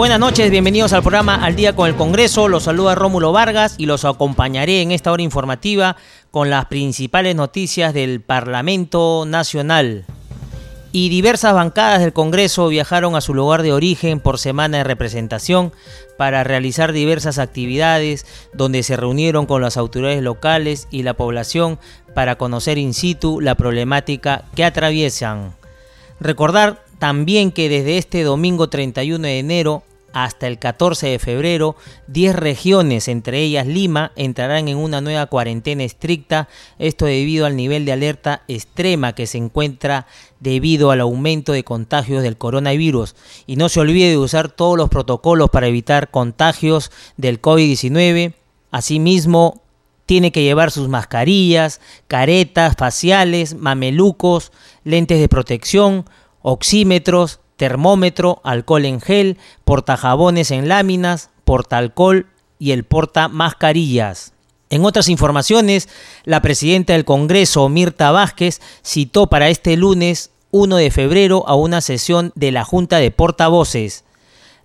Buenas noches, bienvenidos al programa Al Día con el Congreso. Los saluda Rómulo Vargas y los acompañaré en esta hora informativa con las principales noticias del Parlamento Nacional. Y diversas bancadas del Congreso viajaron a su lugar de origen por semana de representación para realizar diversas actividades donde se reunieron con las autoridades locales y la población para conocer in situ la problemática que atraviesan. Recordar también que desde este domingo 31 de enero hasta el 14 de febrero, 10 regiones, entre ellas Lima, entrarán en una nueva cuarentena estricta, esto debido al nivel de alerta extrema que se encuentra debido al aumento de contagios del coronavirus. Y no se olvide de usar todos los protocolos para evitar contagios del COVID-19. Asimismo, tiene que llevar sus mascarillas, caretas faciales, mamelucos, lentes de protección, oxímetros, termómetro, alcohol en gel, portajabones en láminas, porta-alcohol y el porta mascarillas. En otras informaciones, la presidenta del Congreso, Mirta Vázquez, citó para este lunes 1 de febrero a una sesión de la Junta de Portavoces.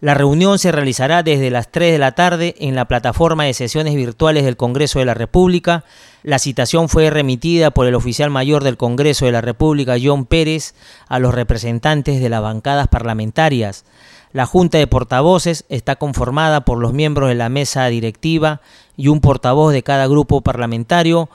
La reunión se realizará desde las 3 de la tarde en la plataforma de sesiones virtuales del Congreso de la República. La citación fue remitida por el oficial mayor del Congreso de la República, John Pérez, a los representantes de las bancadas parlamentarias. La Junta de Portavoces está conformada por los miembros de la mesa directiva y un portavoz de cada grupo parlamentario.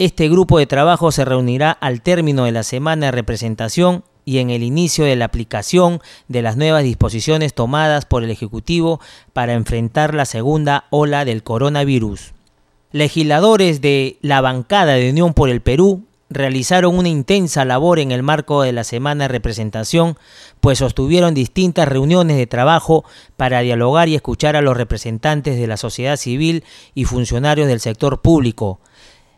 Este grupo de trabajo se reunirá al término de la semana de representación y en el inicio de la aplicación de las nuevas disposiciones tomadas por el Ejecutivo para enfrentar la segunda ola del coronavirus. Legisladores de la bancada de Unión por el Perú realizaron una intensa labor en el marco de la semana de representación, pues sostuvieron distintas reuniones de trabajo para dialogar y escuchar a los representantes de la sociedad civil y funcionarios del sector público,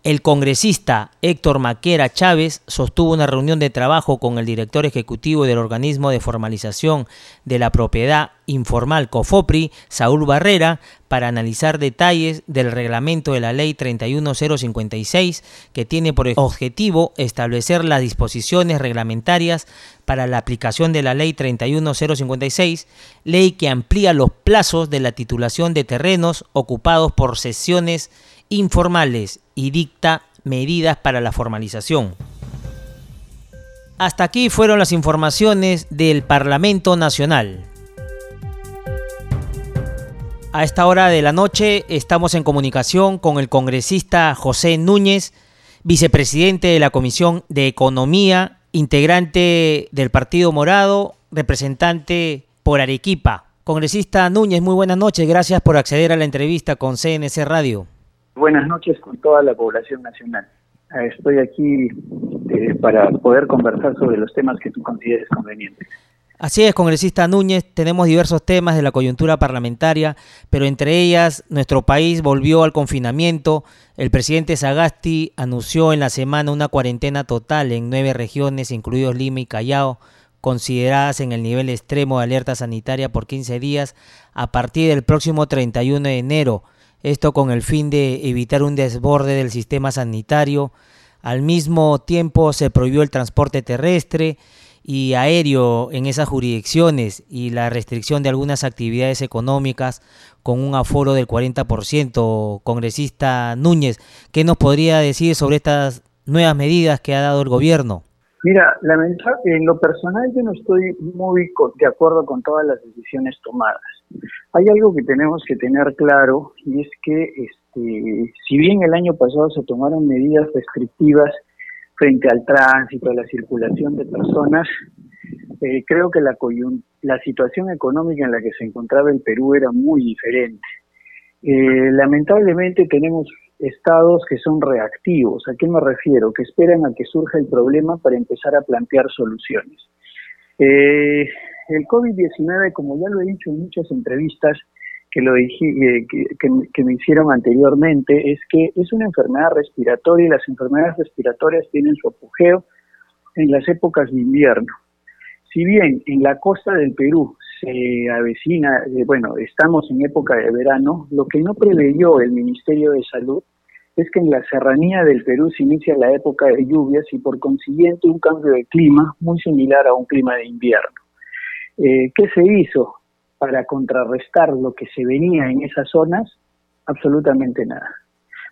el congresista Héctor Maquera Chávez sostuvo una reunión de trabajo con el director ejecutivo del organismo de formalización de la propiedad informal COFOPRI, Saúl Barrera, para analizar detalles del reglamento de la ley 31056 que tiene por objetivo establecer las disposiciones reglamentarias para la aplicación de la ley 31056, ley que amplía los plazos de la titulación de terrenos ocupados por sesiones informales y dicta medidas para la formalización. Hasta aquí fueron las informaciones del Parlamento Nacional. A esta hora de la noche estamos en comunicación con el congresista José Núñez, vicepresidente de la Comisión de Economía, integrante del Partido Morado, representante por Arequipa. Congresista Núñez, muy buenas noches, gracias por acceder a la entrevista con CNC Radio. Buenas noches con toda la población nacional. Eh, estoy aquí eh, para poder conversar sobre los temas que tú consideres convenientes. Así es, congresista Núñez, tenemos diversos temas de la coyuntura parlamentaria, pero entre ellas nuestro país volvió al confinamiento. El presidente Sagasti anunció en la semana una cuarentena total en nueve regiones, incluidos Lima y Callao, consideradas en el nivel extremo de alerta sanitaria por 15 días a partir del próximo 31 de enero esto con el fin de evitar un desborde del sistema sanitario. Al mismo tiempo se prohibió el transporte terrestre y aéreo en esas jurisdicciones y la restricción de algunas actividades económicas con un aforo del 40%. Congresista Núñez, ¿qué nos podría decir sobre estas nuevas medidas que ha dado el gobierno? Mira, en lo personal yo no estoy muy de acuerdo con todas las decisiones tomadas. Hay algo que tenemos que tener claro y es que este, si bien el año pasado se tomaron medidas restrictivas frente al tránsito, a la circulación de personas, eh, creo que la, la situación económica en la que se encontraba el Perú era muy diferente. Eh, lamentablemente tenemos estados que son reactivos. ¿A qué me refiero? Que esperan a que surja el problema para empezar a plantear soluciones. Eh, el COVID-19, como ya lo he dicho en muchas entrevistas, que lo dije, eh, que, me hicieron anteriormente, es que es una enfermedad respiratoria y las enfermedades respiratorias tienen su apogeo en las épocas de invierno. Si bien en la costa del Perú se avecina, eh, bueno, estamos en época de verano, lo que no preveyó el Ministerio de Salud es que en la serranía del Perú se inicia la época de lluvias y por consiguiente un cambio de clima muy similar a un clima de invierno. Eh, ¿Qué se hizo para contrarrestar lo que se venía en esas zonas? Absolutamente nada.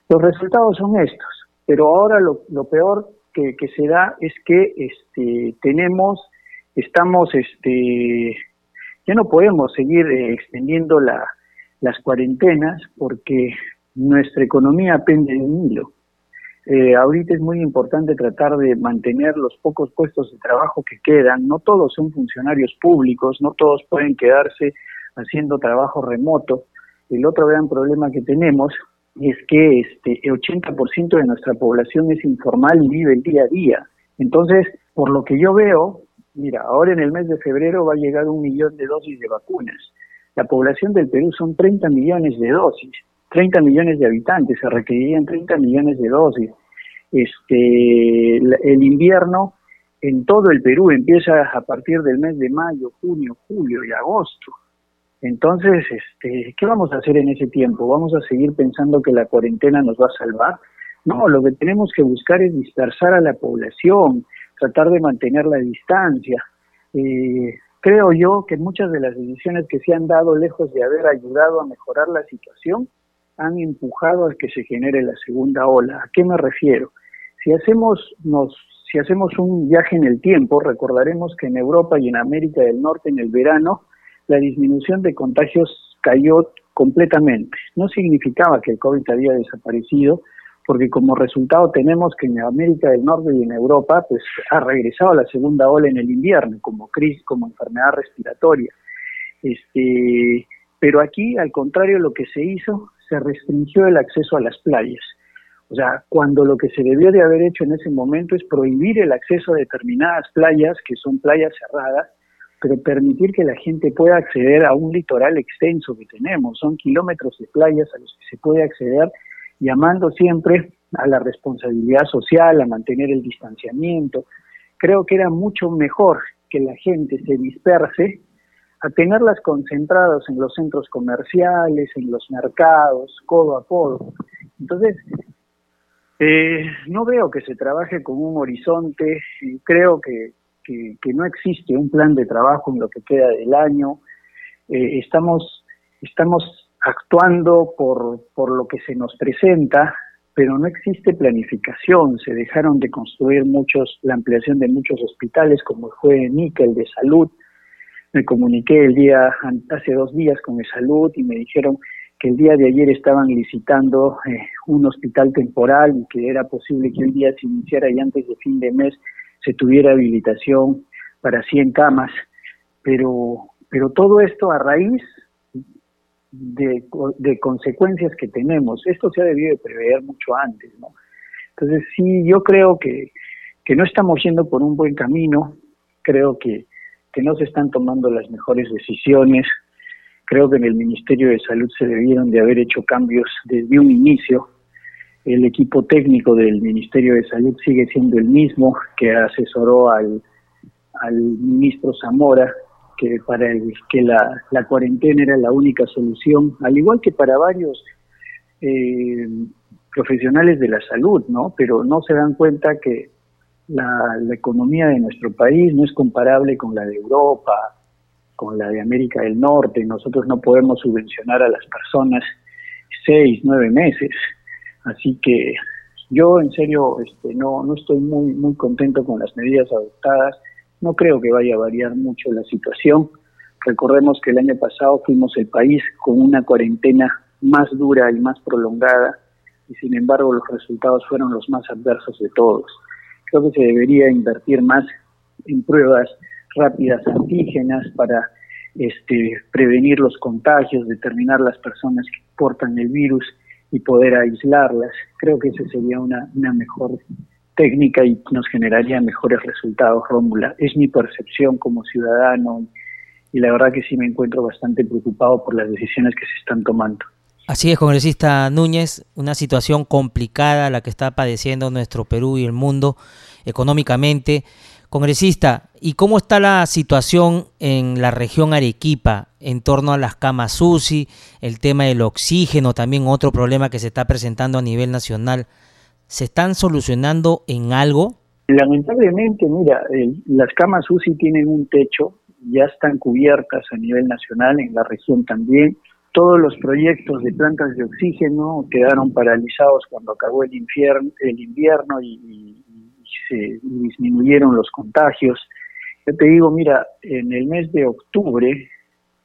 Los resultados son estos, pero ahora lo, peor que, se da es que este, tenemos, estamos, este, ya no podemos seguir eh, extendiendo las cuarentenas porque nuestra economía pende de un hilo. Eh, ahorita es muy importante tratar de mantener los pocos puestos de trabajo que quedan. No todos son funcionarios públicos, no todos pueden quedarse haciendo trabajo remoto. El otro gran problema que tenemos es que este, el 80% de nuestra población es informal y vive el día a día. Entonces, por lo que yo veo, mira, ahora en el mes de febrero va a llegar un millón de dosis de vacunas. La población del Perú son 30 millones de dosis. 30 millones de habitantes, se requerirían 30 millones de dosis. Este, el invierno en todo el Perú empieza a partir del mes de mayo, junio, julio y agosto. Entonces, este, ¿qué vamos a hacer en ese tiempo? ¿Vamos a seguir pensando que la cuarentena nos va a salvar? No, lo que tenemos que buscar es dispersar a la población, tratar de mantener la distancia. Eh, creo yo que muchas de las decisiones que se han dado, lejos de haber ayudado a mejorar la situación, han empujado a que se genere la segunda ola. ¿A qué me refiero? Si hacemos, nos, si hacemos un viaje en el tiempo, recordaremos que en Europa y en América del Norte en el verano la disminución de contagios cayó completamente. No significaba que el COVID había desaparecido, porque como resultado tenemos que en América del Norte y en Europa pues ha regresado la segunda ola en el invierno como crisis, como enfermedad respiratoria. Este, pero aquí, al contrario, lo que se hizo se restringió el acceso a las playas. O sea, cuando lo que se debió de haber hecho en ese momento es prohibir el acceso a determinadas playas, que son playas cerradas, pero permitir que la gente pueda acceder a un litoral extenso que tenemos. Son kilómetros de playas a los que se puede acceder, llamando siempre a la responsabilidad social, a mantener el distanciamiento. Creo que era mucho mejor que la gente se disperse a tenerlas concentradas en los centros comerciales, en los mercados, codo a codo. Entonces, eh, no veo que se trabaje con un horizonte, y creo que, que, no existe un plan de trabajo en lo que queda del año. Eh, estamos, estamos actuando por, por lo que se nos presenta, pero no existe planificación. Se dejaron de construir muchos, la ampliación de muchos hospitales, como fue Níquel de salud, me comuniqué el día, hace dos días con mi salud y me dijeron que el día de ayer estaban licitando eh, un hospital temporal y que era posible que el día se iniciara y antes de fin de mes se tuviera habilitación para 100 camas. Pero, pero todo esto a raíz de, de consecuencias que tenemos. Esto se ha debido de prever mucho antes, ¿no? Entonces sí, yo creo que, que no estamos yendo por un buen camino. Creo que que no se están tomando las mejores decisiones. Creo que en el Ministerio de Salud se debieron de haber hecho cambios desde un inicio. El equipo técnico del Ministerio de Salud sigue siendo el mismo que asesoró al, al ministro Zamora, que para el que la, cuarentena era la única solución, al igual que para varios eh, profesionales de la salud, ¿no? Pero no se dan cuenta que la, economía de nuestro país no es comparable con la de Europa, con la de América del Norte. Nosotros no podemos subvencionar a las personas seis, nueve meses. Así que yo en serio este, no, no estoy muy, muy contento con las medidas adoptadas. No creo que vaya a variar mucho la situación. Recordemos que el año pasado fuimos el país con una cuarentena más dura y más prolongada y sin embargo los resultados fueron los más adversos de todos. Creo que se debería invertir más en pruebas rápidas antígenas para este, prevenir los contagios, determinar las personas que portan el virus y poder aislarlas. Creo que esa sería una, una mejor técnica y nos generaría mejores resultados, Rómula. Es mi percepción como ciudadano y la verdad que sí me encuentro bastante preocupado por las decisiones que se están tomando. Así es, congresista Núñez, una situación complicada la que está padeciendo nuestro Perú y el mundo económicamente. Congresista, ¿y cómo está la situación en la región Arequipa en torno a las camas UCI, el tema del oxígeno, también otro problema que se está presentando a nivel nacional? ¿Se están solucionando en algo? Lamentablemente, mira, las camas UCI tienen un techo, ya están cubiertas a nivel nacional, en la región también todos los proyectos de plantas de oxígeno quedaron paralizados cuando acabó el, infierno, el invierno y, se disminuyeron los contagios. Yo te digo, mira, en el mes de octubre,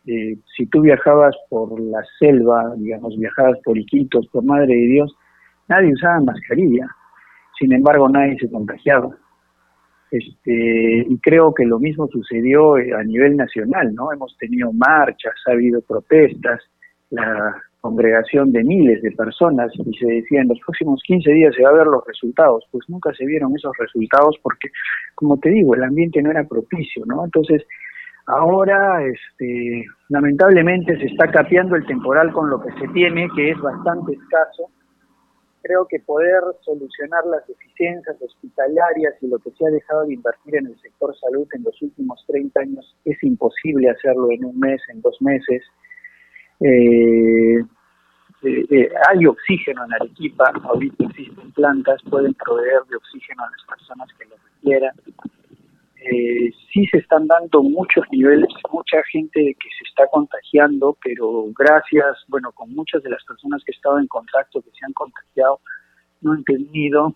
eh, si tú viajabas por la selva, digamos, viajabas por Iquitos, por Madre de Dios, nadie usaba mascarilla. Sin embargo, nadie se contagiaba. Este, y creo que lo mismo sucedió a nivel nacional, ¿no? Hemos tenido marchas, ha habido protestas, la congregación de miles de personas y se decía en los próximos 15 días se va a ver los resultados, pues nunca se vieron esos resultados porque, como te digo, el ambiente no era propicio, ¿no? Entonces, ahora, este, lamentablemente se está capeando el temporal con lo que se tiene, que es bastante escaso. Creo que poder solucionar las deficiencias hospitalarias y lo que se ha dejado de invertir en el sector salud en los últimos 30 años es imposible hacerlo en un mes, en dos meses eh, eh, eh, hay oxígeno en Arequipa, ahorita existen plantas, pueden proveer de oxígeno a las personas que lo requieran. Eh, sí se están dando muchos niveles, mucha gente que se está contagiando, pero gracias, bueno, con muchas de las personas que he estado en contacto, que se han contagiado, no han tenido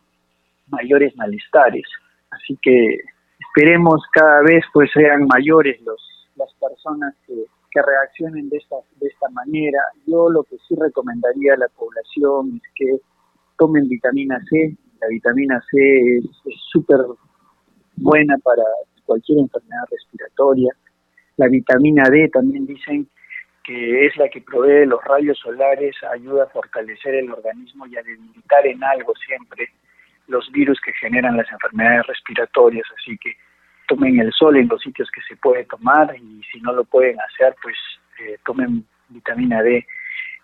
mayores malestares. Así que esperemos cada vez pues sean mayores los las personas que que reaccionen de esta, de esta manera. Yo lo que sí recomendaría a la población es que tomen vitamina C. La vitamina C es súper buena para cualquier enfermedad respiratoria. La vitamina D también dicen que es la que provee los rayos solares, ayuda a fortalecer el organismo y a debilitar en algo siempre los virus que generan las enfermedades respiratorias. Así que tomen el sol en los sitios que se puede tomar y si no lo pueden hacer, pues eh, tomen vitamina D.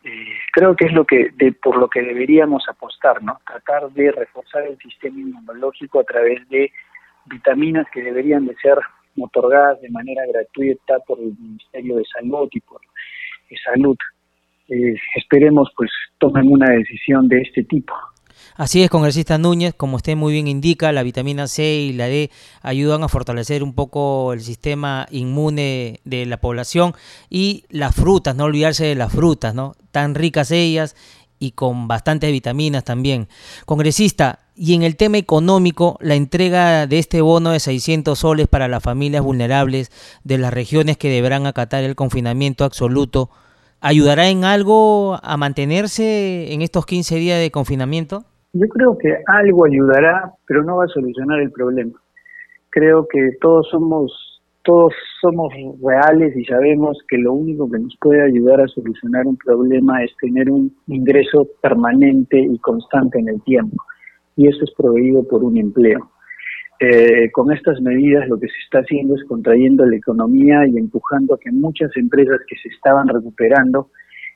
Eh, creo que es lo que de, por lo que deberíamos apostar, ¿no? Tratar de reforzar el sistema inmunológico a través de vitaminas que deberían de ser otorgadas de manera gratuita por el Ministerio de Salud y por Salud. Eh, esperemos pues tomen una decisión de este tipo. Así es, congresista Núñez, como usted muy bien indica, la vitamina C y la D ayudan a fortalecer un poco el sistema inmune de la población y las frutas, no olvidarse de las frutas, ¿no? Tan ricas ellas y con bastantes vitaminas también. Congresista, y en el tema económico, la entrega de este bono de 600 soles para las familias vulnerables de las regiones que deberán acatar el confinamiento absoluto, ¿ayudará en algo a mantenerse en estos 15 días de confinamiento? Yo creo que algo ayudará, pero no va a solucionar el problema. Creo que todos somos todos somos reales y sabemos que lo único que nos puede ayudar a solucionar un problema es tener un ingreso permanente y constante en el tiempo. Y eso es proveído por un empleo. Eh, con estas medidas lo que se está haciendo es contrayendo la economía y empujando a que muchas empresas que se estaban recuperando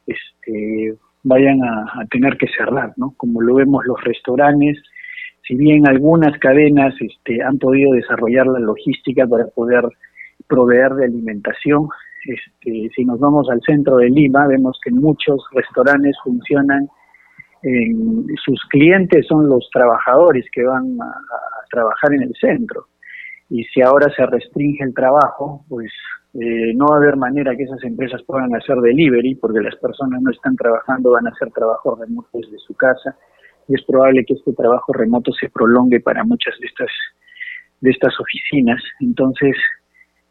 este, vayan a, tener que cerrar, ¿no? Como lo vemos los restaurantes, si bien algunas cadenas este, han podido desarrollar la logística para poder proveer de alimentación, este, si nos vamos al centro de Lima, vemos que muchos restaurantes funcionan, en, sus clientes son los trabajadores que van a trabajar en el centro. Y si ahora se restringe el trabajo, pues eh, no va a haber manera que esas empresas puedan hacer delivery porque las personas no están trabajando, van a hacer trabajo remoto desde su casa y es probable que este trabajo remoto se prolongue para muchas de estas de estas oficinas. Entonces,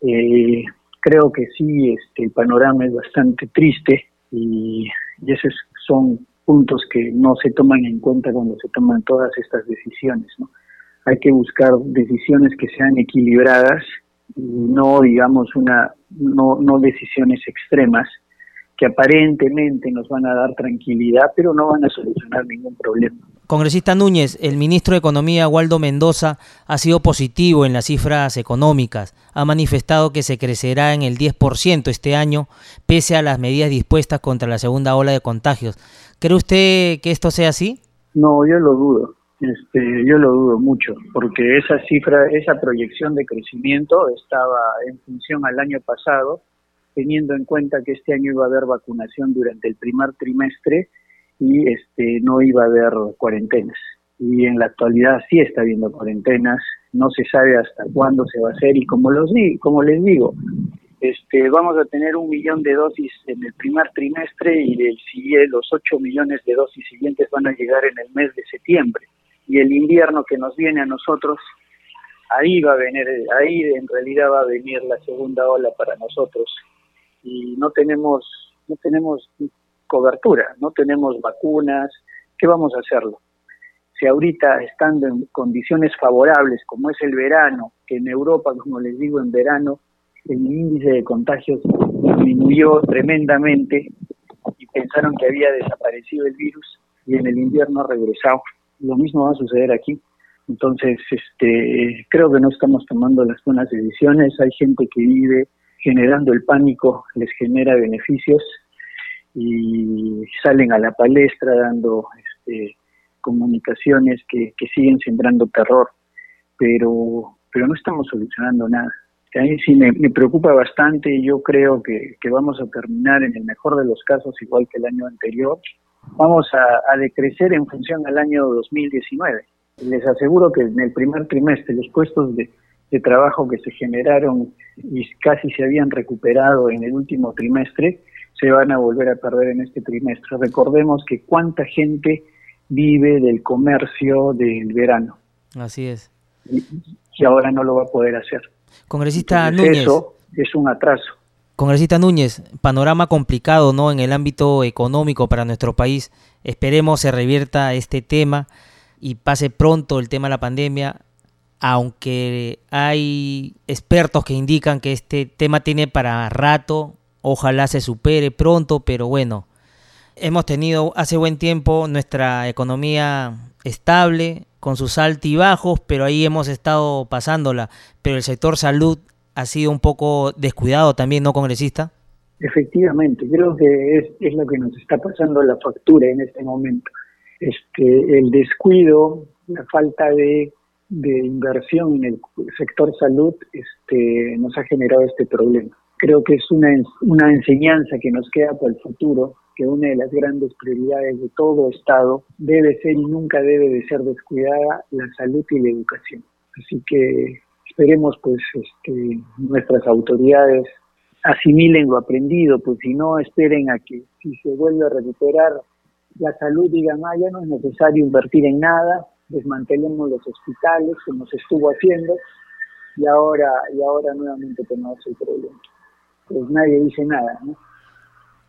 eh, creo que sí, este, el panorama es bastante triste y, y esos son puntos que no se toman en cuenta cuando se toman todas estas decisiones. ¿no? Hay que buscar decisiones que sean equilibradas no digamos una no, no decisiones extremas que aparentemente nos van a dar tranquilidad, pero no van a solucionar ningún problema. Congresista Núñez, el ministro de Economía, Waldo Mendoza, ha sido positivo en las cifras económicas. Ha manifestado que se crecerá en el 10% este año, pese a las medidas dispuestas contra la segunda ola de contagios. ¿Cree usted que esto sea así? No, yo lo dudo. Este, yo lo dudo mucho, porque esa cifra, esa proyección de crecimiento estaba en función al año pasado, teniendo en cuenta que este año iba a haber vacunación durante el primer trimestre y este no iba a haber cuarentenas. Y en la actualidad sí está habiendo cuarentenas, no se sabe hasta cuándo se va a hacer y como los como les digo, este vamos a tener un millón de dosis en el primer trimestre y los ocho millones de dosis siguientes van a llegar en el mes de septiembre y el invierno que nos viene a nosotros ahí va a venir ahí en realidad va a venir la segunda ola para nosotros y no tenemos no tenemos cobertura, no tenemos vacunas, ¿qué vamos a hacerlo? Si ahorita estando en condiciones favorables como es el verano, que en Europa, como les digo, en verano el índice de contagios disminuyó tremendamente y pensaron que había desaparecido el virus y en el invierno ha regresado. Lo mismo va a suceder aquí. Entonces, este, creo que no estamos tomando las buenas decisiones. Hay gente que vive generando el pánico, les genera beneficios y salen a la palestra dando este, comunicaciones que, siguen sembrando terror, pero, pero no estamos solucionando nada. A mí sí me, preocupa bastante y yo creo que, vamos a terminar en el mejor de los casos igual que el año anterior. Vamos a, decrecer en función al año 2019. Les aseguro que en el primer trimestre los puestos de, de trabajo que se generaron y casi se habían recuperado en el último trimestre, se van a volver a perder en este trimestre. Recordemos que cuánta gente vive del comercio del verano. Así es. Y, ahora no lo va a poder hacer. Congresista Núñez. Eso es un atraso. Congresista Núñez, panorama complicado ¿no? en el ámbito económico para nuestro país. Esperemos se revierta este tema y pase pronto el tema de la pandemia, aunque hay expertos que indican que este tema tiene para rato Ojalá se supere pronto, pero bueno, hemos tenido hace buen tiempo nuestra economía estable, con sus altibajos, pero ahí hemos estado pasándola. Pero el sector salud ha sido un poco descuidado también, ¿no, congresista? Efectivamente, creo que es, lo que nos está pasando la factura en este momento. Este, el descuido, la falta de, de inversión en el sector salud este, nos ha generado este problema creo que es una, una enseñanza que nos queda para el futuro, que una de las grandes prioridades de todo Estado debe ser y nunca debe de ser descuidada la salud y la educación. Así que esperemos pues este, nuestras autoridades asimilen lo aprendido, pues si no esperen a que si se vuelve a recuperar la salud digan, ah, ya no es necesario invertir en nada, desmantelemos los hospitales como se estuvo haciendo y ahora y ahora nuevamente tenemos el problema pues nadie dice nada, ¿no?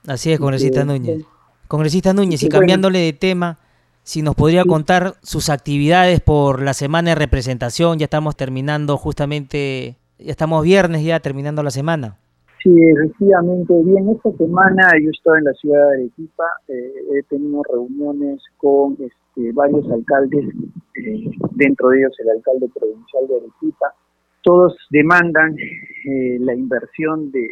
Así es, congresista Núñez. Congresista Núñez, y cambiándole de tema, si nos podría contar sus actividades por la semana de representación, ya estamos terminando justamente, ya estamos viernes ya terminando la semana. Sí, efectivamente, bien, esta semana yo estoy en la ciudad de Arequipa, eh, he tenido reuniones con este, varios alcaldes, eh, dentro de ellos el alcalde provincial de Arequipa, todos demandan eh, la inversión de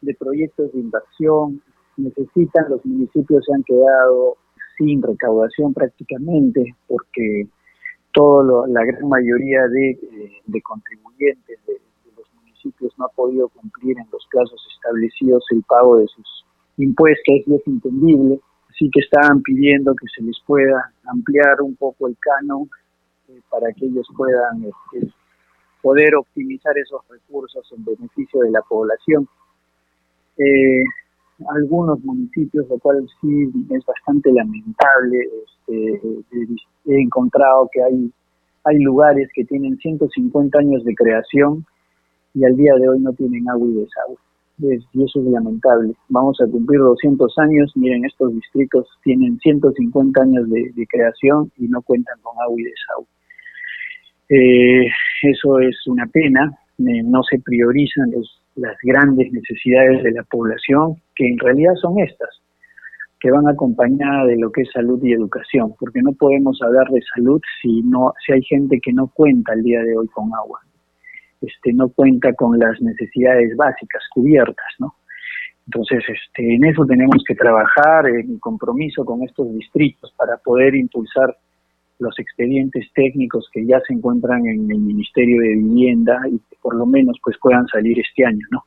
de proyectos de inversión, necesitan, los municipios se han quedado sin recaudación prácticamente porque todo la gran mayoría de, de contribuyentes de, los municipios no ha podido cumplir en los plazos establecidos el pago de sus impuestos y es entendible, así que estaban pidiendo que se les pueda ampliar un poco el canon eh, para que ellos puedan este, poder optimizar esos recursos en beneficio de la población. Eh, algunos municipios, lo cual sí es bastante lamentable. Este, he encontrado que hay, hay lugares que tienen 150 años de creación y al día de hoy no tienen agua y desagüe. y eso es lamentable. Vamos a cumplir 200 años. Miren, estos distritos tienen 150 años de, creación y no cuentan con agua y desagüe. Eh, eso es una pena. Eh, no se priorizan los las grandes necesidades de la población, que en realidad son estas. que van acompañadas de lo que es salud y educación, porque no podemos hablar de salud si no si hay gente que no cuenta el día de hoy con agua, este no cuenta con las necesidades básicas cubiertas, ¿no? Entonces, este, en eso tenemos que trabajar, en compromiso con estos distritos para poder impulsar los expedientes técnicos que ya se encuentran en el Ministerio de Vivienda y que por lo menos pues puedan salir este año, ¿no?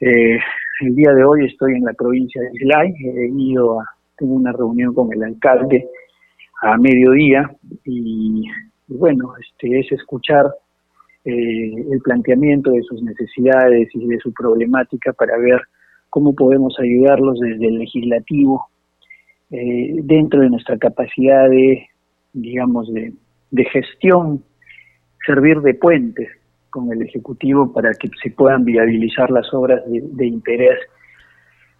Eh, el día de hoy estoy en la provincia de Islay, he ido a, tengo una reunión con el alcalde a mediodía y, bueno, este es escuchar eh, el planteamiento de sus necesidades y de su problemática para ver cómo podemos ayudarlos desde el legislativo eh, dentro de nuestra capacidad de digamos, de, gestión, servir de puente con el Ejecutivo para que se puedan viabilizar las obras de, interés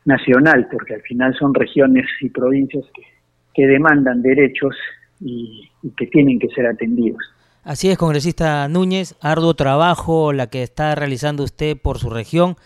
nacional, porque al final son regiones y provincias que, demandan derechos y, que tienen que ser atendidos. Así es, congresista Núñez, arduo trabajo la que está realizando usted por su región.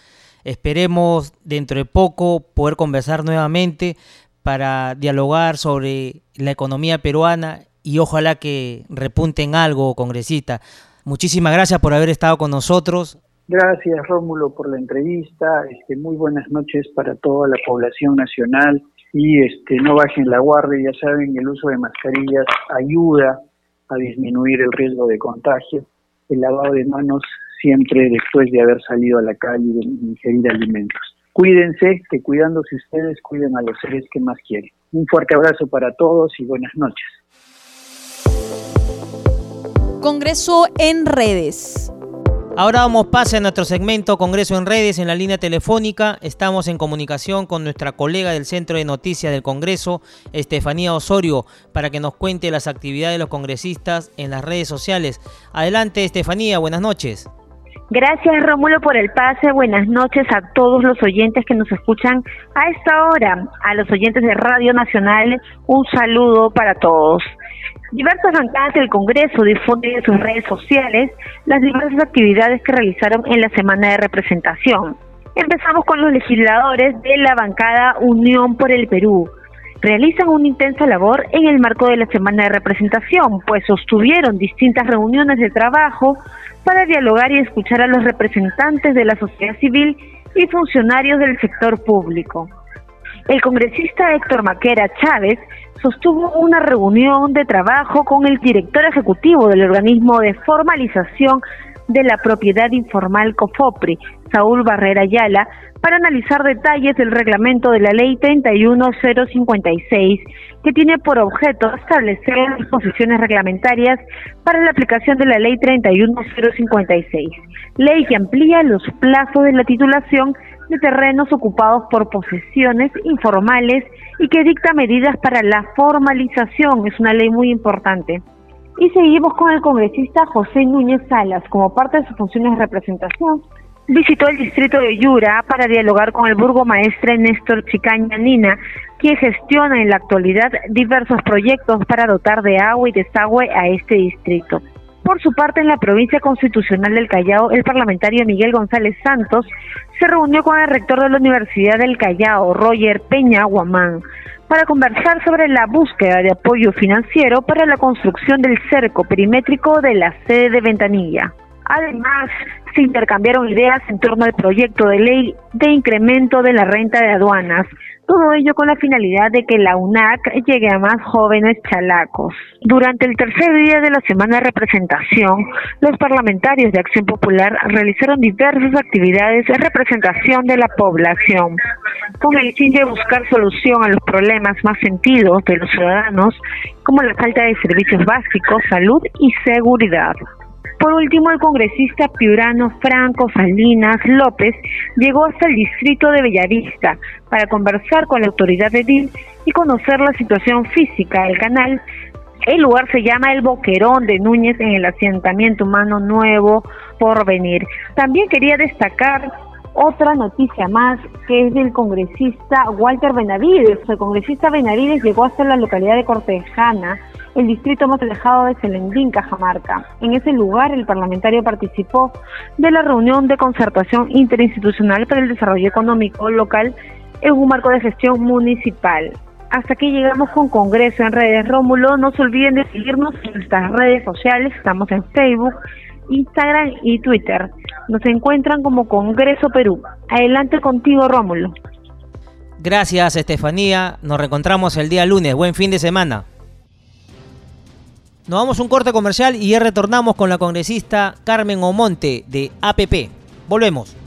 Esperemos dentro de poco poder conversar nuevamente para dialogar sobre la economía peruana y ojalá que repunten algo, congresista. Muchísimas gracias por haber estado con nosotros. Gracias, Rómulo, por la entrevista. Este, muy buenas noches para toda la población nacional y este, no bajen la guardia. Ya saben, el uso de mascarillas ayuda a disminuir el riesgo de contagio. El lavado de manos siempre después de haber salido a la calle y de ingerir alimentos. Cuídense, que cuidándose ustedes, cuiden a los seres que más quieren. Un fuerte abrazo para todos y buenas noches. Congreso en redes. Ahora damos pase a nuestro segmento Congreso en redes en la línea telefónica. Estamos en comunicación con nuestra colega del Centro de Noticias del Congreso, Estefanía Osorio, para que nos cuente las actividades de los congresistas en las redes sociales. Adelante, Estefanía, buenas noches. Gracias Rómulo por el pase. Buenas noches a todos los oyentes que nos escuchan a esta hora. A los oyentes de Radio Nacional, un saludo para todos. Diversas bancadas del Congreso difunden en sus redes sociales las diversas actividades que realizaron en la semana de representación. Empezamos con los legisladores de la bancada Unión por el Perú. Realizan una intensa labor en el marco de la semana de representación, pues sostuvieron distintas reuniones de trabajo para dialogar y escuchar a los representantes de la sociedad civil y funcionarios del sector público. El congresista Héctor Maquera Chávez sostuvo una reunión de trabajo con el director ejecutivo del organismo de formalización de la propiedad informal COFOPRI, Saúl Barrera Ayala, para analizar detalles del reglamento de la Ley 31056, que tiene por objeto establecer disposiciones reglamentarias para la aplicación de la Ley 31056, ley que amplía los plazos de la titulación de terrenos ocupados por posesiones informales y que dicta medidas para la formalización. Es una ley muy importante. Y seguimos con el congresista José Núñez Salas, como parte de sus funciones de representación. Visitó el distrito de Yura para dialogar con el burgomaestre Néstor Chicaña Nina, quien gestiona en la actualidad diversos proyectos para dotar de agua y desagüe a este distrito. Por su parte, en la provincia constitucional del Callao, el parlamentario Miguel González Santos se reunió con el rector de la Universidad del Callao, Roger Peña Guamán, para conversar sobre la búsqueda de apoyo financiero para la construcción del cerco perimétrico de la sede de Ventanilla. Además, se intercambiaron ideas en torno al proyecto de ley de incremento de la renta de aduanas, todo ello con la finalidad de que la UNAC llegue a más jóvenes chalacos. Durante el tercer día de la semana de representación, los parlamentarios de Acción Popular realizaron diversas actividades de representación de la población, con el fin de buscar solución a los problemas más sentidos de los ciudadanos, como la falta de servicios básicos, salud y seguridad. Por último, el congresista piurano Franco Salinas López llegó hasta el distrito de Bellavista para conversar con la autoridad de DIL y conocer la situación física del canal. El lugar se llama El Boquerón de Núñez en el asentamiento humano nuevo por venir. También quería destacar otra noticia más que es del congresista Walter Benavides. El congresista Benavides llegó hasta la localidad de Cortejana el distrito más alejado de Selendín, Cajamarca. En ese lugar, el parlamentario participó de la reunión de concertación interinstitucional para el desarrollo económico local en un marco de gestión municipal. Hasta aquí llegamos con Congreso en redes. Rómulo, no se olviden de seguirnos en nuestras redes sociales. Estamos en Facebook, Instagram y Twitter. Nos encuentran como Congreso Perú. Adelante contigo, Rómulo. Gracias, Estefanía. Nos reencontramos el día lunes. Buen fin de semana. Nos vamos a un corte comercial y ya retornamos con la congresista Carmen Omonte de APP. Volvemos.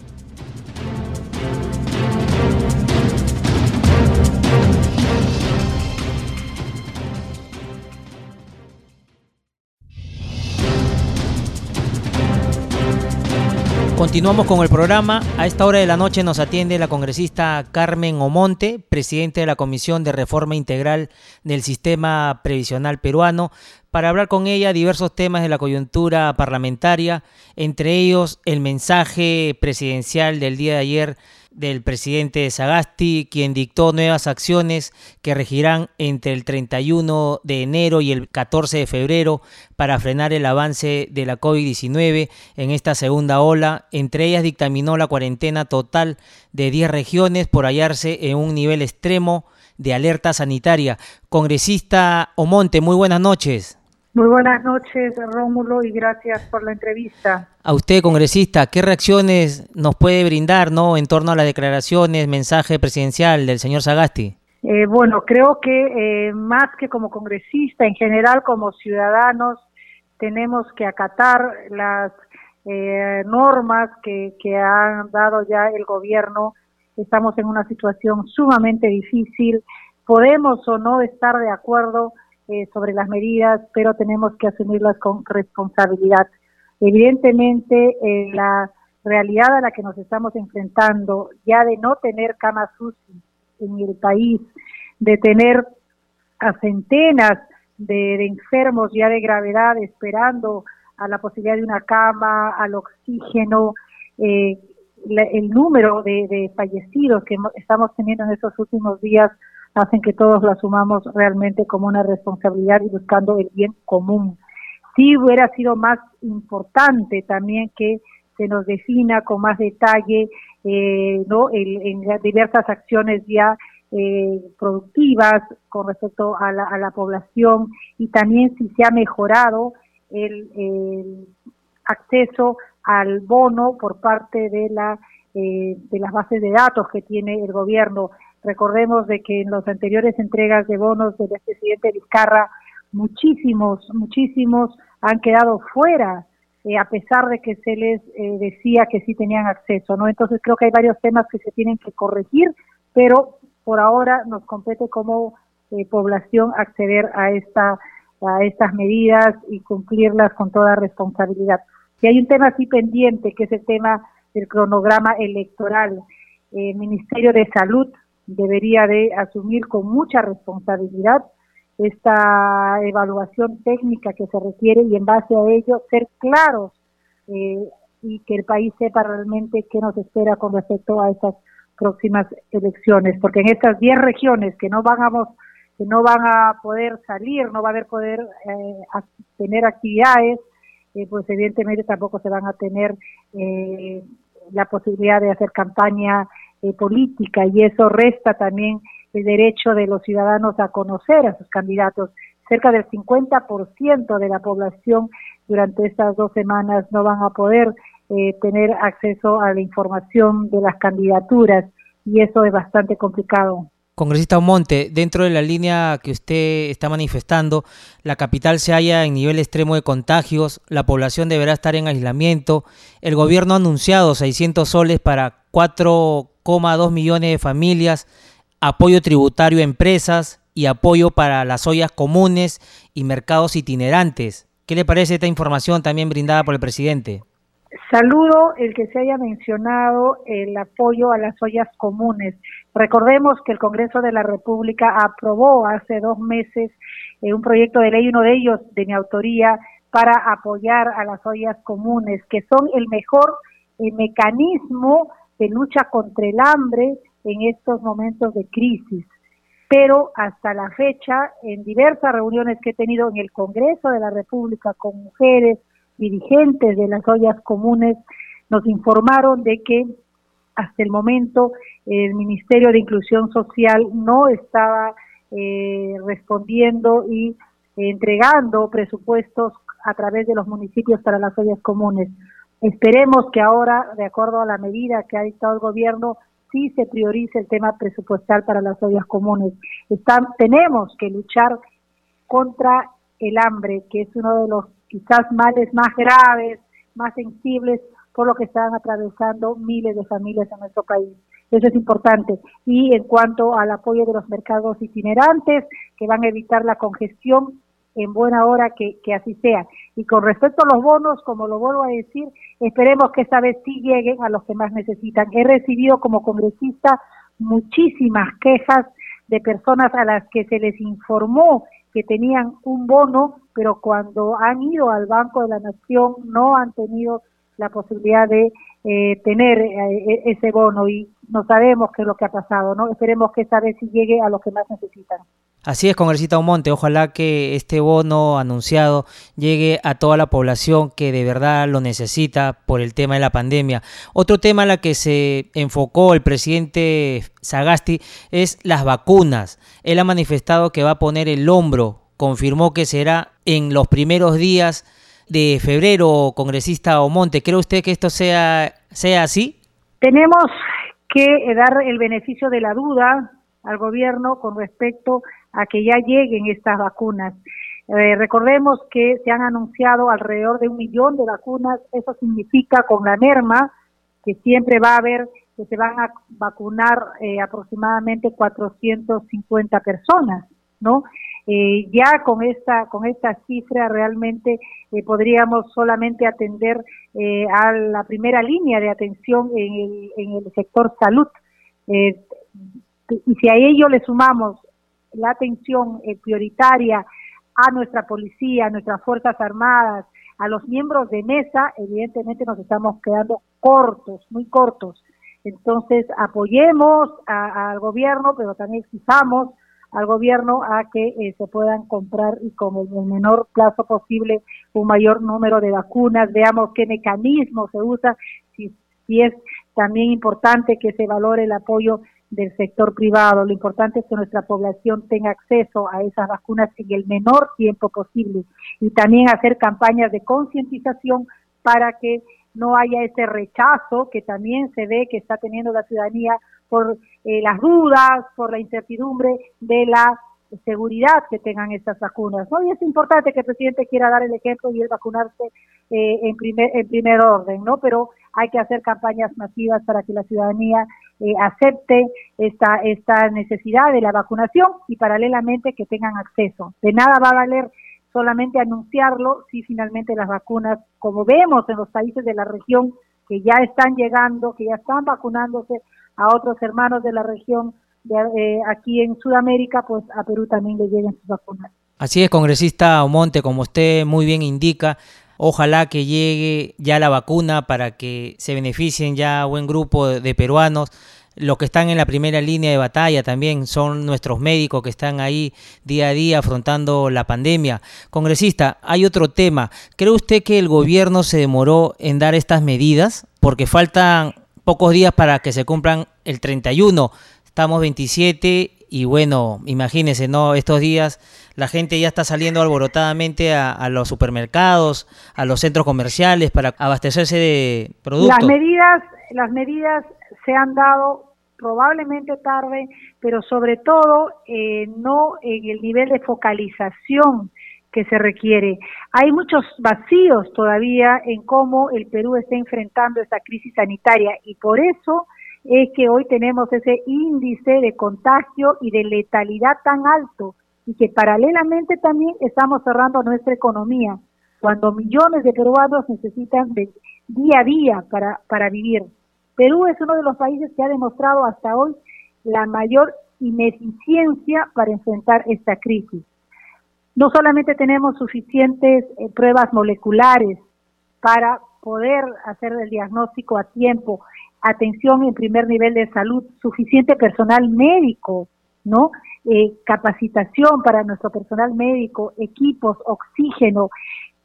Continuamos con el programa. A esta hora de la noche nos atiende la congresista Carmen Omonte, presidente de la Comisión de Reforma Integral del Sistema Previsional Peruano, para hablar con ella diversos temas de la coyuntura parlamentaria, entre ellos el mensaje presidencial del día de ayer del presidente Sagasti, quien dictó nuevas acciones que regirán entre el 31 de enero y el 14 de febrero para frenar el avance de la COVID-19 en esta segunda ola. Entre ellas dictaminó la cuarentena total de 10 regiones por hallarse en un nivel extremo de alerta sanitaria. Congresista Omonte, muy buenas noches. Muy buenas noches, Rómulo, y gracias por la entrevista. A usted, congresista, ¿qué reacciones nos puede brindar ¿no? en torno a las declaraciones, mensaje presidencial del señor Sagasti? Eh, bueno, creo que eh, más que como congresista, en general como ciudadanos, tenemos que acatar las eh, normas que, que ha dado ya el gobierno. Estamos en una situación sumamente difícil. Podemos o no estar de acuerdo eh, sobre las medidas, pero tenemos que asumirlas con responsabilidad. Evidentemente, eh, la realidad a la que nos estamos enfrentando, ya de no tener camas UCI en el país, de tener a centenas de, enfermos ya de gravedad esperando a la posibilidad de una cama, al oxígeno, eh, el número de, de, fallecidos que estamos teniendo en estos últimos días hacen que todos lo asumamos realmente como una responsabilidad y buscando el bien común. Sí hubiera sido más importante también que se nos defina con más detalle eh, ¿no? en diversas acciones ya eh, productivas con respecto a la, a la, población y también si se ha mejorado el, el acceso al bono por parte de la eh, de las bases de datos que tiene el gobierno Recordemos de que en las anteriores entregas de bonos del presidente Vizcarra, muchísimos, muchísimos han quedado fuera, eh, a pesar de que se les eh, decía que sí tenían acceso, ¿no? Entonces creo que hay varios temas que se tienen que corregir, pero por ahora nos compete como eh, población acceder a esta a estas medidas y cumplirlas con toda responsabilidad. Y hay un tema así pendiente, que es el tema del cronograma electoral. El Ministerio de Salud debería de asumir con mucha responsabilidad esta evaluación técnica que se requiere y en base a ello ser claros eh, y que el país sepa realmente qué nos espera con respecto a estas próximas elecciones, porque en estas 10 regiones que no van a que no van a poder salir, no va a haber poder eh, tener actividades, eh, pues evidentemente tampoco se van a tener la posibilidad de hacer campaña eh, política y eso resta también el derecho de los ciudadanos a conocer a sus candidatos. Cerca del 50% de la población durante estas dos semanas no van a poder eh, tener acceso a la información de las candidaturas y eso es bastante complicado. Congresista Monte, dentro de la línea que usted está manifestando, la capital se halla en nivel extremo de contagios, la población deberá estar en aislamiento, el gobierno ha anunciado 600 soles para 4,2 millones de familias, apoyo tributario a empresas y apoyo para las ollas comunes y mercados itinerantes. ¿Qué le parece esta información también brindada por el presidente? Saludo el que se haya mencionado el apoyo a las ollas comunes. Recordemos que el Congreso de la República aprobó hace dos meses eh, un proyecto de ley, uno de ellos de mi autoría, para apoyar a las ollas comunes, que son el mejor eh, mecanismo de lucha contra el hambre en estos momentos de crisis. Pero hasta la fecha, en diversas reuniones que he tenido en el Congreso de la República con mujeres, dirigentes de las ollas comunes, nos informaron de que hasta el momento el Ministerio de Inclusión Social no estaba eh, respondiendo y entregando presupuestos a través de los municipios para las ollas comunes. Esperemos que ahora, de acuerdo a la medida que ha dictado el gobierno, sí se priorice el tema presupuestal para las ollas comunes. Tenemos que luchar contra el hambre, que es uno de los quizás males más graves, más sensibles por lo que están atravesando miles de familias en nuestro país. Eso es importante. Y en cuanto al apoyo de los mercados itinerantes, que van a evitar la congestión, en buena hora que, que así sea. Y con respecto a los bonos, como lo vuelvo a decir, esperemos que esta vez sí lleguen a los que más necesitan. He recibido como congresista muchísimas quejas de personas a las que se les informó que tenían un bono, pero cuando han ido al Banco de la Nación no han tenido la posibilidad de eh, tener eh, e-, ese bono y no sabemos qué es lo que ha pasado, ¿no? Esperemos que esta vez sí llegue a los que más necesitan. Así es, congresista Omonte, ojalá que este bono anunciado llegue a toda la población que de verdad lo necesita por el tema de la pandemia. Otro tema en la que se enfocó el presidente Sagasti es las vacunas. Él ha manifestado que va a poner el hombro, confirmó que será en los primeros días de febrero, congresista Omonte. ¿Cree usted que esto sea, sea así? Tenemos que dar el beneficio de la duda al gobierno con respecto a que ya lleguen estas vacunas. Eh, recordemos que se han anunciado alrededor de un millón de vacunas, eso significa con la merma que siempre va a haber, que se van a vacunar eh, aproximadamente 450 personas, ¿no? Eh, ya con esta con esta cifra realmente podríamos solamente atender a la primera línea de atención en el, en el sector salud. y si a ello le sumamos la atención eh, prioritaria a nuestra policía, a nuestras Fuerzas Armadas, a los miembros de mesa, evidentemente nos estamos quedando cortos, muy cortos. Entonces, apoyemos al gobierno, pero también exijamos al gobierno a que eh, se puedan comprar y con el, menor plazo posible un mayor número de vacunas, veamos qué mecanismo se usa, si, si es también importante que se valore el apoyo del sector privado. Lo importante es que nuestra población tenga acceso a esas vacunas en el menor tiempo posible y también hacer campañas de concientización para que no haya ese rechazo que también se ve que está teniendo la ciudadanía por eh, las dudas, por la incertidumbre de la seguridad que tengan estas vacunas. ¿no? Y es importante que el presidente quiera dar el ejemplo y el vacunarse eh, en, primer, en primer orden, ¿no? pero hay que hacer campañas masivas para que la ciudadanía eh, acepte esta, esta necesidad de la vacunación y paralelamente que tengan acceso. De nada va a valer solamente anunciarlo si finalmente las vacunas, como vemos en los países de la región que ya están llegando, que ya están vacunándose a otros hermanos de la región, de, eh, aquí en Sudamérica, pues a Perú también le lleguen sus vacunas. Así es, congresista Omonte, como usted muy bien indica, Ojalá que llegue ya la vacuna para que se beneficien ya buen grupo de, peruanos. Los que están en la primera línea de batalla también son nuestros médicos que están ahí día a día afrontando la pandemia. Congresista, hay otro tema. ¿Cree usted que el gobierno se demoró en dar estas medidas? Porque faltan pocos días para que se cumplan el 31. Estamos 27 y bueno, imagínense, ¿no? Estos días la gente ya está saliendo alborotadamente a, los supermercados, a los centros comerciales para abastecerse de productos. Las medidas, las medidas se han dado probablemente tarde, pero sobre todo eh, no en el nivel de focalización que se requiere. Hay muchos vacíos todavía en cómo el Perú está enfrentando esta crisis sanitaria y por eso es que hoy tenemos ese índice de contagio y de letalidad tan alto y que paralelamente también estamos cerrando nuestra economía cuando millones de peruanos necesitan de día a día para, para vivir. Perú es uno de los países que ha demostrado hasta hoy la mayor ineficiencia para enfrentar esta crisis. No solamente tenemos suficientes eh, pruebas moleculares para poder hacer el diagnóstico a tiempo, atención en primer nivel de salud, suficiente personal médico, ¿no? Eh, capacitación para nuestro personal médico, equipos, oxígeno,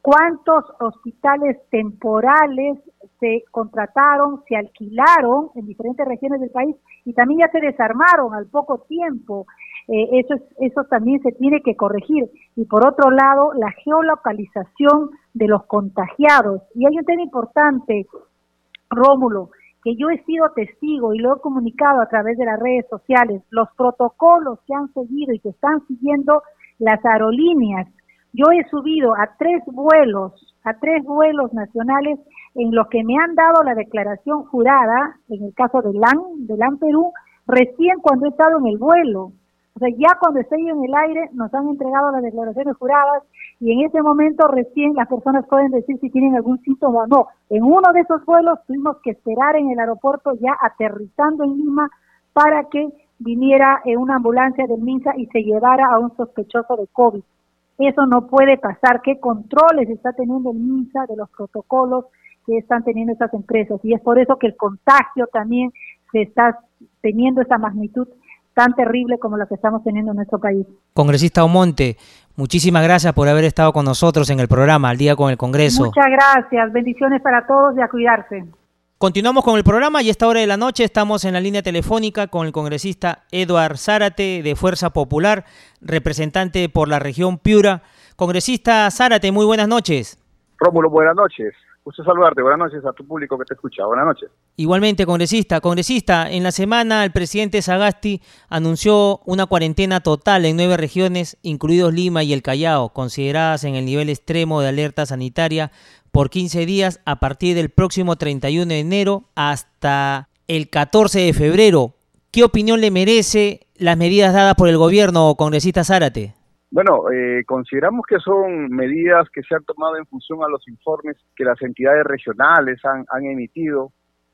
cuántos hospitales temporales se contrataron, se alquilaron en diferentes regiones del país y también ya se desarmaron al poco tiempo. Eh, eso, eso también se tiene que corregir. Y por otro lado, la geolocalización de los contagiados. Y hay un tema importante, Rómulo, que yo he sido testigo y lo he comunicado a través de las redes sociales, los protocolos que han seguido y que están siguiendo las aerolíneas. Yo he subido a tres vuelos, a tres vuelos nacionales en los que me han dado la declaración jurada, en el caso de LAN, de LAN Perú, recién cuando he estado en el vuelo. O sea, ya cuando estoy en el aire nos han entregado las declaraciones juradas y en ese momento recién las personas pueden decir si tienen algún síntoma o no. En uno de esos vuelos tuvimos que esperar en el aeropuerto ya aterrizando en Lima para que viniera en una ambulancia del MINSA y se llevara a un sospechoso de COVID. Eso no puede pasar. ¿Qué controles está teniendo el MINSA de los protocolos que están teniendo esas empresas? Y es por eso que el contagio también se está teniendo esa magnitud tan terrible como la que estamos teniendo en nuestro país. Congresista Omonte, muchísimas gracias por haber estado con nosotros en el programa Al Día con el Congreso. Muchas gracias, bendiciones para todos y a cuidarse. Continuamos con el programa y a esta hora de la noche estamos en la línea telefónica con el congresista Eduard Zárate de Fuerza Popular, representante por la región Piura. Congresista Zárate, muy buenas noches. Rómulo, buenas noches. Gusto saludarte. Buenas noches a tu público que te escucha. Buenas noches. Igualmente, congresista. Congresista, en la semana el presidente Sagasti anunció una cuarentena total en nueve regiones, incluidos Lima y el Callao, consideradas en el nivel extremo de alerta sanitaria por 15 días a partir del próximo 31 de enero hasta el 14 de febrero. ¿Qué opinión le merece las medidas dadas por el gobierno, congresista Zárate? Bueno, eh, consideramos que son medidas que se han tomado en función a los informes que las entidades regionales han, emitido,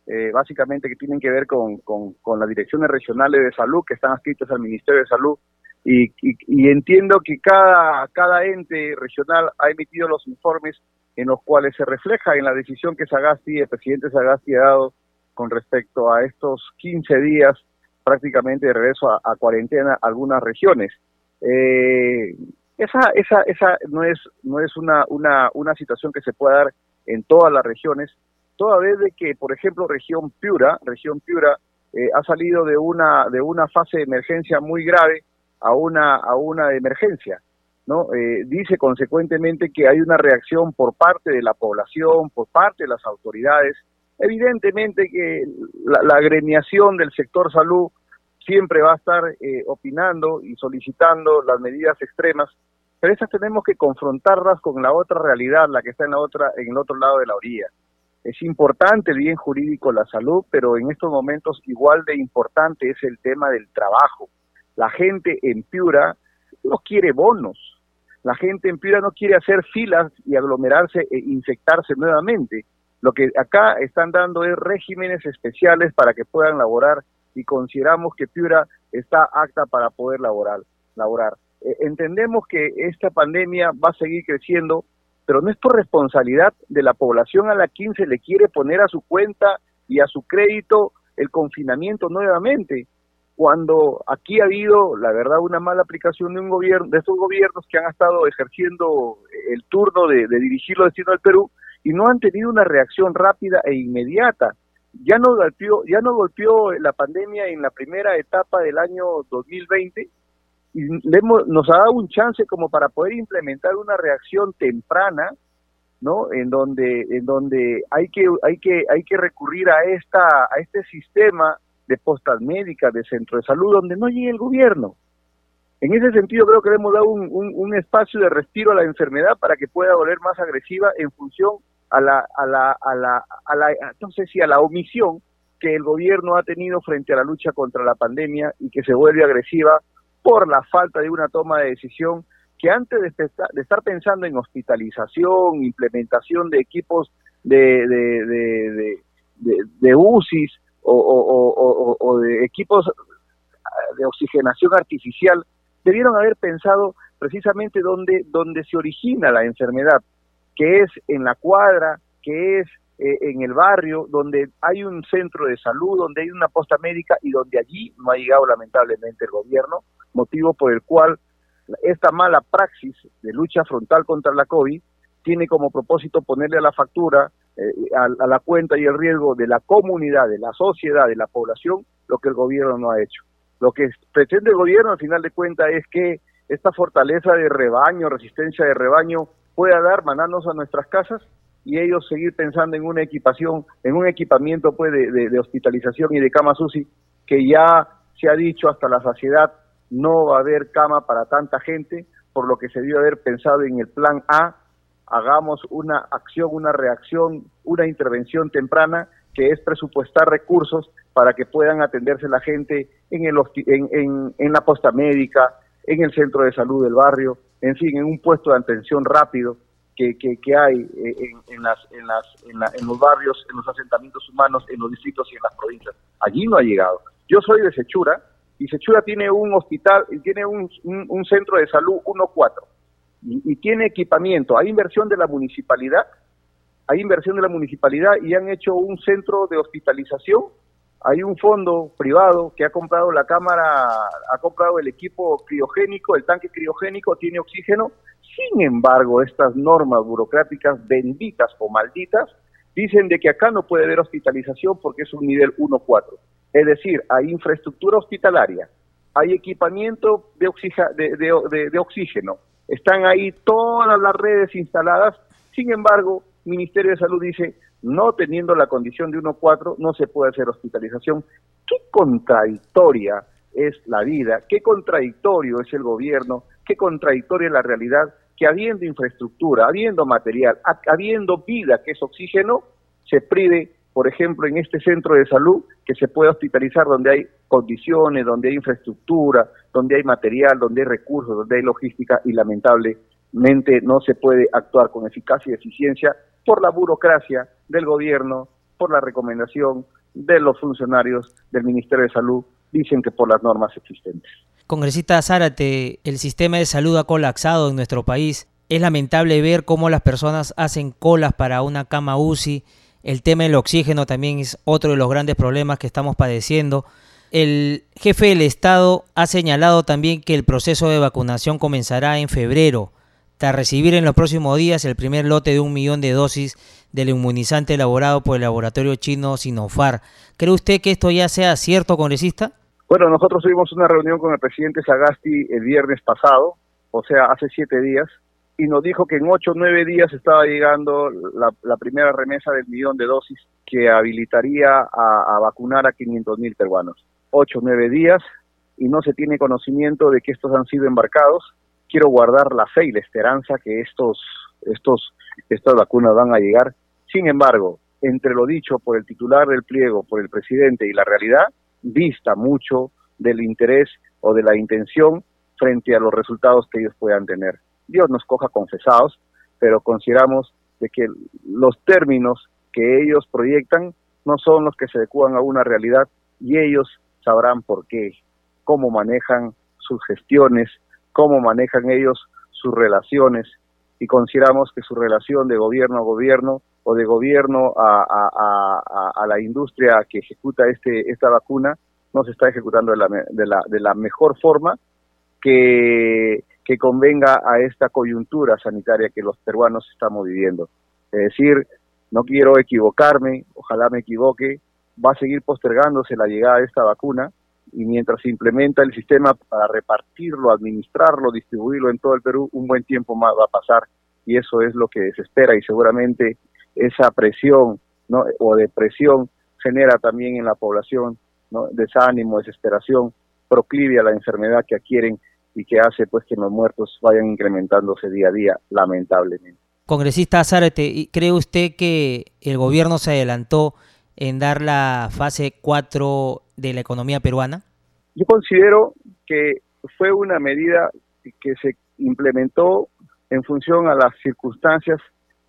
eh, básicamente que tienen que ver con, con, las direcciones regionales de salud que están adscritas al Ministerio de Salud. Y, y, entiendo que cada, cada ente regional ha emitido los informes en los cuales se refleja en la decisión que Sagasti, el presidente Sagasti ha dado con respecto a estos 15 días prácticamente de regreso a, a cuarentena algunas regiones. Eh, esa, esa, esa no es, no es una, una, una situación que se pueda dar en todas las regiones, toda vez de que, por ejemplo, región Piura, región Piura eh, ha salido de una, de una fase de emergencia muy grave a una, a una emergencia. ¿no? Eh, dice consecuentemente que hay una reacción por parte de la población, por parte de las autoridades. Evidentemente que la, la agremiación del sector salud siempre va a estar eh, opinando y solicitando las medidas extremas, pero esas tenemos que confrontarlas con la otra realidad, la que está en la otra, en el otro lado de la orilla. Es importante bien jurídico, la salud, pero en estos momentos igual de importante es el tema del trabajo. La gente en Piura no quiere bonos, la gente en Piura no quiere hacer filas y aglomerarse e infectarse nuevamente. Lo que acá están dando es regímenes especiales para que puedan laborar y consideramos que Piura está apta para poder laborar. laborar. Eh, entendemos que esta pandemia va a seguir creciendo, pero no es por responsabilidad de la población a la que se le quiere poner a su cuenta y a su crédito el confinamiento nuevamente, cuando aquí ha habido, la verdad, una mala aplicación de un gobierno, de estos gobiernos que han estado ejerciendo el turno de, de dirigir los destinos del Perú y no han tenido una reacción rápida e inmediata ya no golpeó, ya no golpeó la pandemia en la primera etapa del año 2020 y nos ha dado un chance como para poder implementar una reacción temprana, ¿no? En donde en donde hay que hay que hay que recurrir a esta a este sistema de postas médicas de centro de salud donde no llegue el gobierno. En ese sentido creo que le hemos dado un, un espacio de respiro a la enfermedad para que pueda volver más agresiva en función a la, a la, a la, a la, no sé si a la omisión que el gobierno ha tenido frente a la lucha contra la pandemia y que se vuelve agresiva por la falta de una toma de decisión que antes de, estar pensando en hospitalización, implementación de equipos de, de, de, de UCIs o, o, o, de equipos de oxigenación artificial, debieron haber pensado precisamente dónde, dónde se origina la enfermedad, que es en la cuadra, que es eh, en el barrio, donde hay un centro de salud, donde hay una posta médica y donde allí no ha llegado lamentablemente el gobierno, motivo por el cual esta mala praxis de lucha frontal contra la COVID tiene como propósito ponerle a la factura eh, a, la cuenta y el riesgo de la comunidad, de la sociedad, de la población, lo que el gobierno no ha hecho. Lo que pretende el gobierno, al final de cuentas, es que esta fortaleza de rebaño, resistencia de rebaño, pueda dar, mandarnos a nuestras casas y ellos seguir pensando en una equipación, en un equipamiento pues, de, hospitalización y de cama UCI, que ya se ha dicho hasta la saciedad, no va a haber cama para tanta gente, por lo que se dio haber pensado en el plan A, hagamos una acción, una reacción, una intervención temprana, que es presupuestar recursos para que puedan atenderse la gente en, el, en, en, la posta médica, en el centro de salud del barrio, en fin, en un puesto de atención rápido que, que, hay eh, en, en, las, en, las, en, los barrios, en los asentamientos humanos, en los distritos y en las provincias. Allí no ha llegado. Yo soy de Sechura y Sechura tiene un hospital, tiene un, un, centro de salud 1-4 y, y tiene equipamiento. Hay inversión de la municipalidad, hay inversión de la municipalidad y han hecho un centro de hospitalización hay un fondo privado que ha comprado la cámara, ha comprado el equipo criogénico, el tanque criogénico, tiene oxígeno. Sin embargo, estas normas burocráticas benditas o malditas dicen de que acá no puede haber hospitalización porque es un nivel 1-4. Es decir, hay infraestructura hospitalaria, hay equipamiento de, de oxígeno, están ahí todas las redes instaladas. Sin embargo, Ministerio de Salud dice, no teniendo la condición de 1.4, no se puede hacer hospitalización. ¿Qué contradictoria es la vida? ¿Qué contradictorio es el gobierno? ¿Qué contradictoria es la realidad? Que habiendo infraestructura, habiendo material, habiendo vida, que es oxígeno, se prive, por ejemplo, en este centro de salud, que se pueda hospitalizar donde hay condiciones, donde hay infraestructura, donde hay material, donde hay recursos, donde hay logística y lamentablemente no se puede actuar con eficacia y eficiencia por la burocracia del gobierno, por la recomendación de los funcionarios del Ministerio de Salud, dicen que por las normas existentes. Congresista Zárate, el sistema de salud ha colapsado en nuestro país. Es lamentable ver cómo las personas hacen colas para una cama UCI. El tema del oxígeno también es otro de los grandes problemas que estamos padeciendo. El jefe del Estado ha señalado también que el proceso de vacunación comenzará en febrero tras recibir en los próximos días el primer lote de un millón de dosis del inmunizante elaborado por el laboratorio chino Sinopharm. ¿Cree usted que esto ya sea cierto, congresista? Bueno, nosotros tuvimos una reunión con el presidente Sagasti el viernes pasado, o sea, hace siete días, y nos dijo que en ocho o nueve días estaba llegando la, primera remesa del millón de dosis que habilitaría a, vacunar a 500 mil peruanos. Ocho o nueve días y no se tiene conocimiento de que estos han sido embarcados quiero guardar la fe y la esperanza que estos, estos, estas vacunas van a llegar. Sin embargo, entre lo dicho por el titular del pliego, por el presidente y la realidad, vista mucho del interés o de la intención frente a los resultados que ellos puedan tener. Dios nos coja confesados, pero consideramos de que los términos que ellos proyectan no son los que se adecuan a una realidad y ellos sabrán por qué, cómo manejan sus gestiones, cómo manejan ellos sus relaciones y consideramos que su relación de gobierno a gobierno o de gobierno a, la industria que ejecuta este, esta vacuna no se está ejecutando de la, de la, de la mejor forma que, que convenga a esta coyuntura sanitaria que los peruanos estamos viviendo. Es decir, no quiero equivocarme, ojalá me equivoque, va a seguir postergándose la llegada de esta vacuna, y mientras se implementa el sistema para repartirlo, administrarlo, distribuirlo en todo el Perú, un buen tiempo más va a pasar. Y eso es lo que se espera y seguramente esa presión o depresión genera también en la población desánimo, desesperación, proclive a la enfermedad que adquieren y que hace pues que los muertos vayan incrementándose día a día, lamentablemente. Congresista Zárate, ¿cree usted que el gobierno se adelantó en dar la fase 4 de la economía peruana? Yo considero que fue una medida que se implementó en función a las circunstancias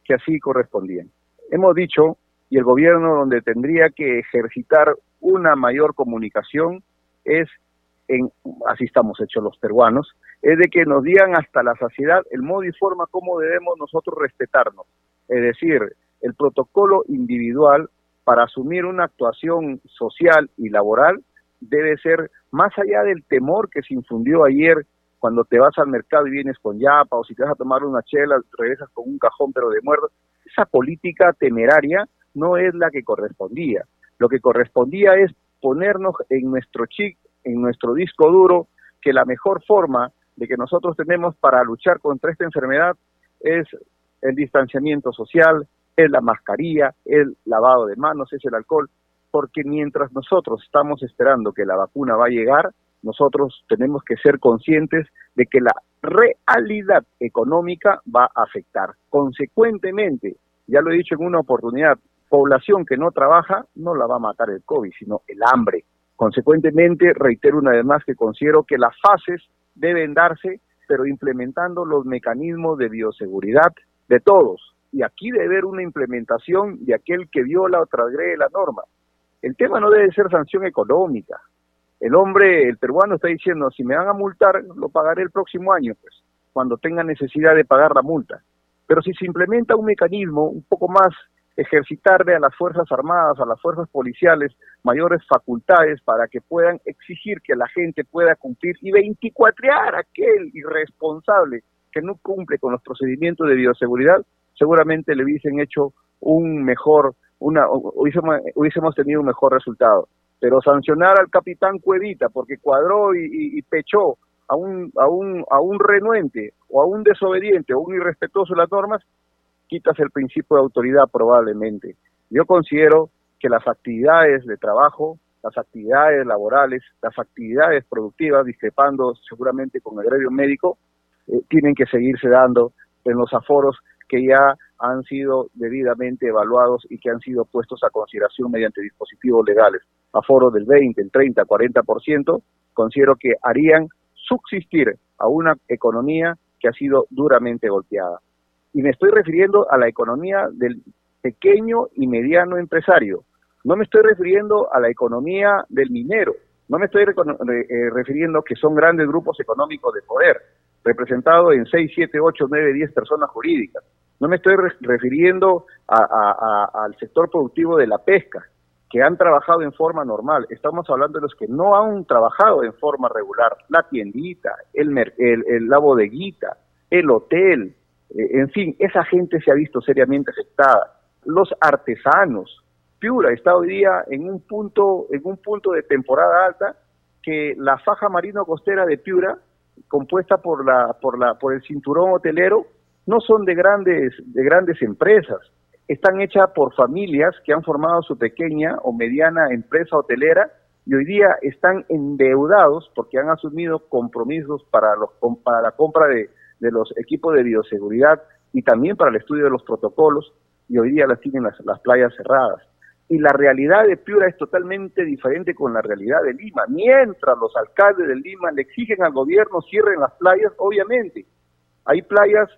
que así correspondían. Hemos dicho, y el gobierno donde tendría que ejercitar una mayor comunicación es, en, así estamos hechos los peruanos, es de que nos digan hasta la saciedad el modo y forma cómo debemos nosotros respetarnos. Es decir, el protocolo individual para asumir una actuación social y laboral debe ser más allá del temor que se infundió ayer cuando te vas al mercado y vienes con yapa o si te vas a tomar una chela regresas con un cajón pero de muerto esa política temeraria no es la que correspondía. Lo que correspondía es ponernos en nuestro chip, en nuestro disco duro, que la mejor forma de que nosotros tenemos para luchar contra esta enfermedad es el distanciamiento social, es la mascarilla, el lavado de manos, es el alcohol, porque mientras nosotros estamos esperando que la vacuna va a llegar, nosotros tenemos que ser conscientes de que la realidad económica va a afectar. Consecuentemente, ya lo he dicho en una oportunidad, población que no trabaja no la va a matar el COVID, sino el hambre. Consecuentemente, reitero una vez más que considero que las fases deben darse, pero implementando los mecanismos de bioseguridad de todos. Y aquí debe haber una implementación de aquel que viola o transgrede la norma. El tema no debe ser sanción económica. El hombre, el peruano está diciendo, si me van a multar, lo pagaré el próximo año, pues, cuando tenga necesidad de pagar la multa. Pero si se implementa un mecanismo un poco más ejercitarle a las Fuerzas Armadas, a las Fuerzas Policiales, mayores facultades para que puedan exigir que la gente pueda cumplir y 24 a aquel irresponsable que no cumple con los procedimientos de bioseguridad, seguramente le hubiesen hecho un mejor, una, hubiésemos, hubiésemos tenido un mejor resultado. Pero sancionar al capitán Cuevita porque cuadró y, pechó a un, a, un, a un renuente o a un desobediente o un irrespetuoso de las normas, quitas el principio de autoridad probablemente. Yo considero que las actividades de trabajo, las actividades laborales, las actividades productivas, discrepando seguramente con el gremio médico, eh, tienen que seguirse dando en los aforos que ya han sido debidamente evaluados y que han sido puestos a consideración mediante dispositivos legales. Aforos del 20, el 30, 40%, considero que harían subsistir a una economía que ha sido duramente golpeada. Y me estoy refiriendo a la economía del pequeño y mediano empresario. No me estoy refiriendo a la economía del minero. No me estoy eh, refiriendo que son grandes grupos económicos de poder, representados en 6, 7, 8, 9, 10 personas jurídicas. No me estoy refiriendo al sector productivo de la pesca, que han trabajado en forma normal. Estamos hablando de los que no han trabajado en forma regular. La tiendita, el, el, la bodeguita, el hotel, eh, en fin, esa gente se ha visto seriamente afectada. Los artesanos, Piura está hoy día en un punto, en un punto de temporada alta que la faja marino costera de Piura, compuesta por la, por la, por el cinturón hotelero, no son de grandes, de grandes empresas. Están hechas por familias que han formado su pequeña o mediana empresa hotelera y hoy día están endeudados porque han asumido compromisos para, los, para la compra de, de los equipos de bioseguridad y también para el estudio de los protocolos y hoy día las tienen las, las playas cerradas. Y la realidad de Piura es totalmente diferente con la realidad de Lima. Mientras los alcaldes de Lima le exigen al gobierno cierren las playas, obviamente. Hay playas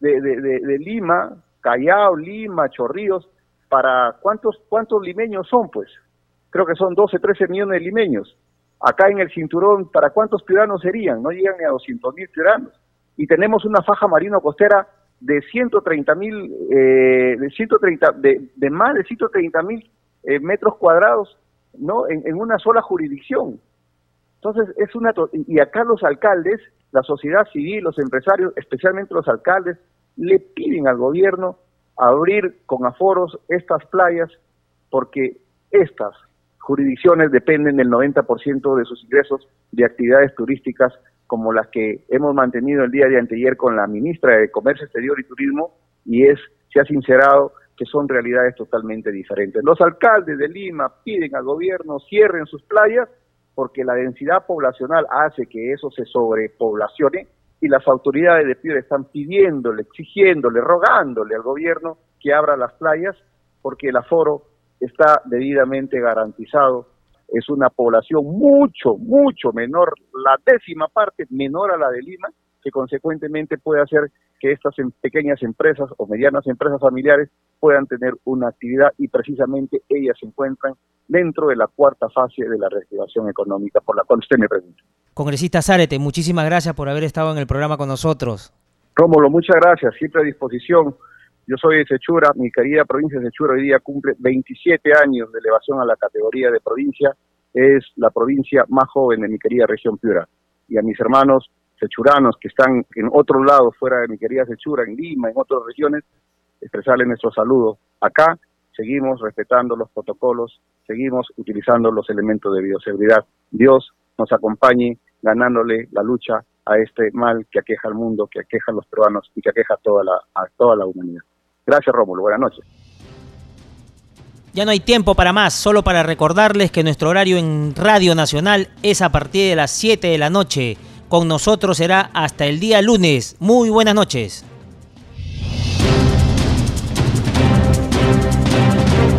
de, de, de, Lima, Callao, Lima, Chorrillos, para cuántos cuántos limeños son, pues. Creo que son 12, 13 millones de limeños. Acá en el cinturón, ¿para cuántos ciudadanos serían? No llegan ni a 200 mil ciudadanos y tenemos una faja marino costera de 130 mil, eh, de 130, de, de, más de 130 mil eh, metros cuadrados, ¿no? En, una sola jurisdicción. Entonces, es una, y acá los alcaldes, la sociedad civil, los empresarios, especialmente los alcaldes, le piden al gobierno abrir con aforos estas playas porque estas jurisdicciones dependen del 90% de sus ingresos de actividades turísticas como las que hemos mantenido el día de anteayer con la ministra de Comercio Exterior y Turismo, y es, se ha sincerado que son realidades totalmente diferentes. Los alcaldes de Lima piden al gobierno cierren sus playas porque la densidad poblacional hace que eso se sobrepoblacione y las autoridades de Piura están pidiéndole, exigiéndole, rogándole al gobierno que abra las playas porque el aforo está debidamente garantizado. Es una población mucho, mucho menor, la décima parte menor a la de Lima, que consecuentemente puede hacer que estas em, pequeñas empresas o medianas empresas familiares puedan tener una actividad y precisamente ellas se encuentran dentro de la cuarta fase de la reactivación económica por la cual usted me pregunta. Congresista Zárete, muchísimas gracias por haber estado en el programa con nosotros. Rómulo, muchas gracias, siempre a disposición. Yo soy de Sechura, mi querida provincia de Sechura hoy día cumple 27 años de elevación a la categoría de provincia, es la provincia más joven de mi querida región Piura. Y a mis hermanos sechuranos que están en otro lado, fuera de mi querida Sechura, en Lima, en otras regiones, expresarle nuestro saludo. Acá seguimos respetando los protocolos, seguimos utilizando los elementos de bioseguridad. Dios nos acompañe ganándole la lucha a este mal que aqueja al mundo, que aqueja a los peruanos y que aqueja a toda la, a toda la humanidad. Gracias, Rómulo. Buenas noches. Ya no hay tiempo para más, solo para recordarles que nuestro horario en Radio Nacional es a partir de las 7 de la noche. Con nosotros será hasta el día lunes. Muy buenas noches.